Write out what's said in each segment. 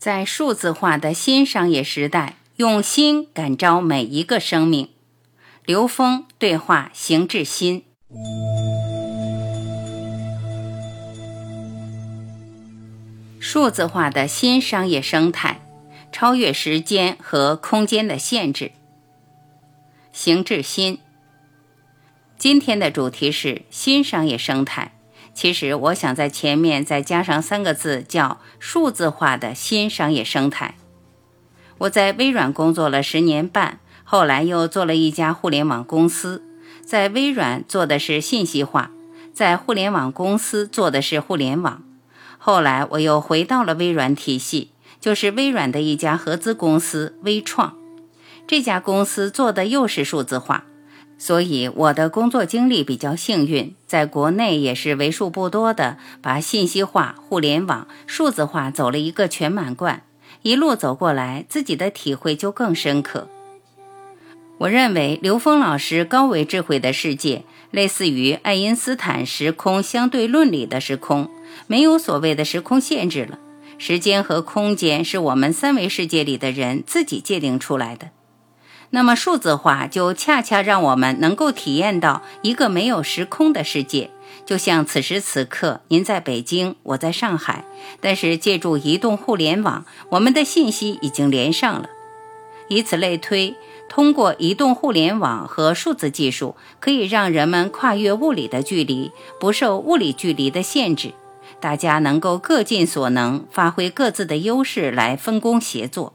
在数字化的新商业时代，用心感召每一个生命。刘峰对话邢志新。数字化的新商业生态，超越时间和空间的限制。邢志新。今天的主题是新商业生态。其实我想在前面再加上三个字，叫数字化的新商业生态。我在微软工作了十年半，后来又做了一家互联网公司，在微软做的是信息化，在互联网公司做的是互联网。后来我又回到了微软体系，就是微软的一家合资公司微创，这家公司做的又是数字化。所以我的工作经历比较幸运，在国内也是为数不多的把信息化、互联网、数字化走了一个全满贯。一路走过来，自己的体会就更深刻。我认为刘峰老师高维智慧的世界，类似于爱因斯坦时空相对论里的时空，没有所谓的时空限制了。时间和空间是我们三维世界里的人自己界定出来的。那么数字化就恰恰让我们能够体验到一个没有时空的世界，就像此时此刻您在北京，我在上海，但是借助移动互联网，我们的信息已经连上了。以此类推，通过移动互联网和数字技术，可以让人们跨越物理的距离，不受物理距离的限制，大家能够各尽所能，发挥各自的优势来分工协作。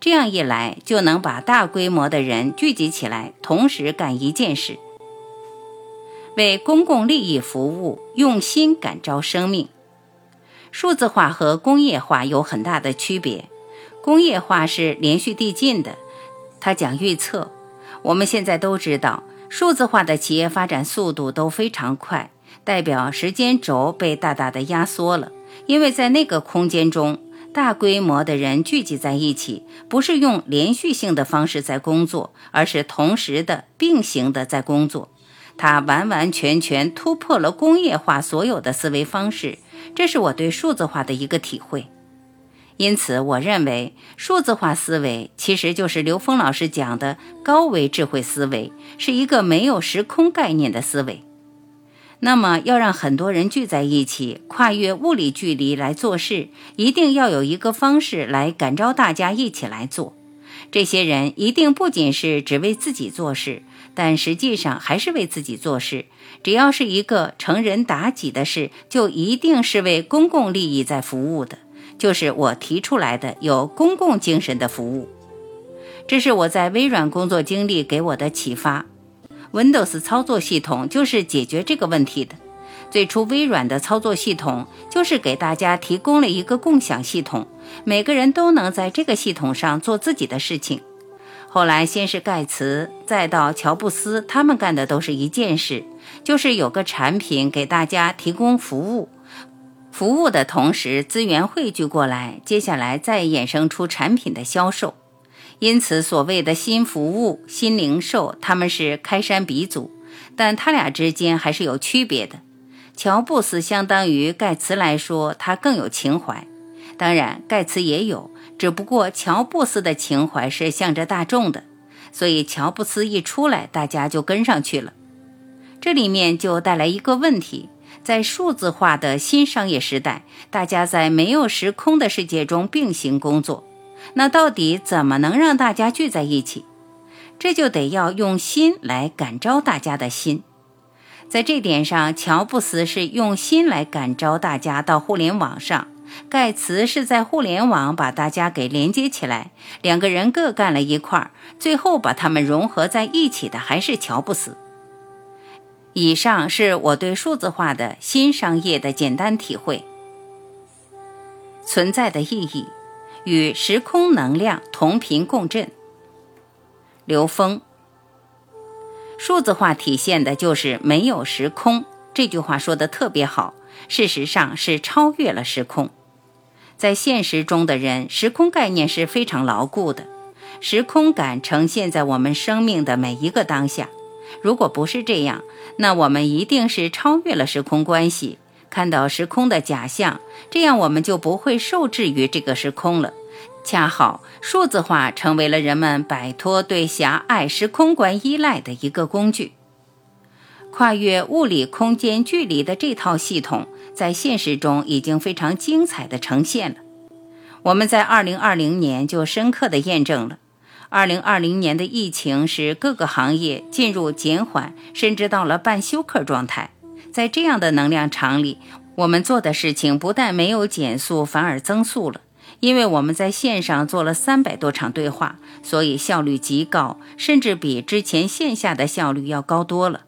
这样一来，就能把大规模的人聚集起来，同时干一件事，为公共利益服务，用心感召生命。数字化和工业化有很大的区别，工业化是连续递进的，它讲预测。我们现在都知道，数字化的企业发展速度都非常快，代表时间轴被大大的压缩了，因为在那个空间中。大规模的人聚集在一起，不是用连续性的方式在工作，而是同时的并行的在工作。它完完全全突破了工业化所有的思维方式，这是我对数字化的一个体会。因此，我认为数字化思维其实就是刘峰老师讲的高维智慧思维，是一个没有时空概念的思维。那么，要让很多人聚在一起，跨越物理距离来做事，一定要有一个方式来感召大家一起来做。这些人一定不仅是只为自己做事，但实际上还是为自己做事。只要是一个成人达己的事，就一定是为公共利益在服务的，就是我提出来的有公共精神的服务。这是我在微软工作经历给我的启发。Windows 操作系统就是解决这个问题的。最初，微软的操作系统就是给大家提供了一个共享系统，每个人都能在这个系统上做自己的事情。后来，先是盖茨，再到乔布斯，他们干的都是一件事，就是有个产品给大家提供服务，服务的同时资源汇聚过来，接下来再衍生出产品的销售。因此，所谓的新服务、新零售，他们是开山鼻祖，但他俩之间还是有区别的。乔布斯相当于盖茨来说，他更有情怀，当然盖茨也有，只不过乔布斯的情怀是向着大众的，所以乔布斯一出来，大家就跟上去了。这里面就带来一个问题：在数字化的新商业时代，大家在没有时空的世界中并行工作。那到底怎么能让大家聚在一起？这就得要用心来感召大家的心。在这点上，乔布斯是用心来感召大家到互联网上，盖茨是在互联网把大家给连接起来，两个人各干了一块儿，最后把他们融合在一起的还是乔布斯。以上是我对数字化的新商业的简单体会。存在的意义与时空能量同频共振。刘峰，数字化体现的就是没有时空。这句话说的特别好，事实上是超越了时空。在现实中的人，时空概念是非常牢固的，时空感呈现在我们生命的每一个当下。如果不是这样，那我们一定是超越了时空关系。看到时空的假象，这样我们就不会受制于这个时空了。恰好数字化成为了人们摆脱对狭隘时空观依赖的一个工具。跨越物理空间距离的这套系统，在现实中已经非常精彩的呈现了。我们在2020年就深刻的验证了，2020年的疫情使各个行业进入减缓，甚至到了半休克状态。在这样的能量场里，我们做的事情不但没有减速，反而增速了。因为我们在线上做了三百多场对话，所以效率极高，甚至比之前线下的效率要高多了。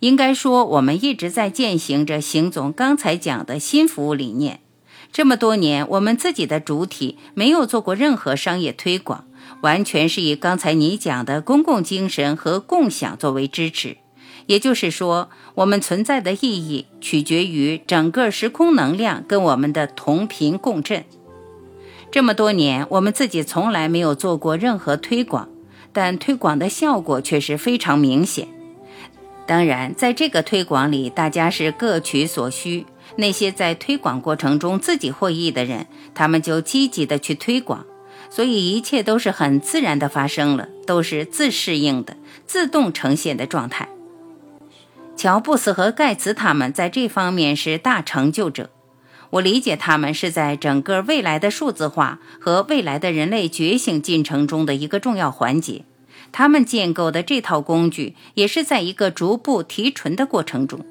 应该说，我们一直在践行着邢总刚才讲的新服务理念。这么多年，我们自己的主体没有做过任何商业推广，完全是以刚才你讲的公共精神和共享作为支持。也就是说，我们存在的意义取决于整个时空能量跟我们的同频共振。这么多年，我们自己从来没有做过任何推广，但推广的效果却是非常明显。当然，在这个推广里，大家是各取所需。那些在推广过程中自己获益的人，他们就积极的去推广，所以一切都是很自然的发生了，都是自适应的、自动呈现的状态。乔布斯和盖茨他们在这方面是大成就者，我理解他们是在整个未来的数字化和未来的人类觉醒进程中的一个重要环节。他们建构的这套工具也是在一个逐步提纯的过程中。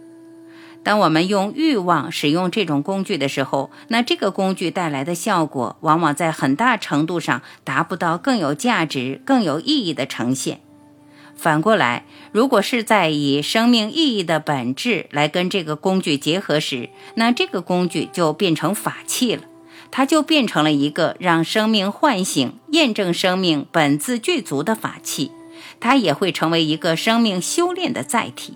当我们用欲望使用这种工具的时候，那这个工具带来的效果往往在很大程度上达不到更有价值、更有意义的呈现。反过来，如果是在以生命意义的本质来跟这个工具结合时，那这个工具就变成法器了，它就变成了一个让生命唤醒、验证生命本自具足的法器，它也会成为一个生命修炼的载体。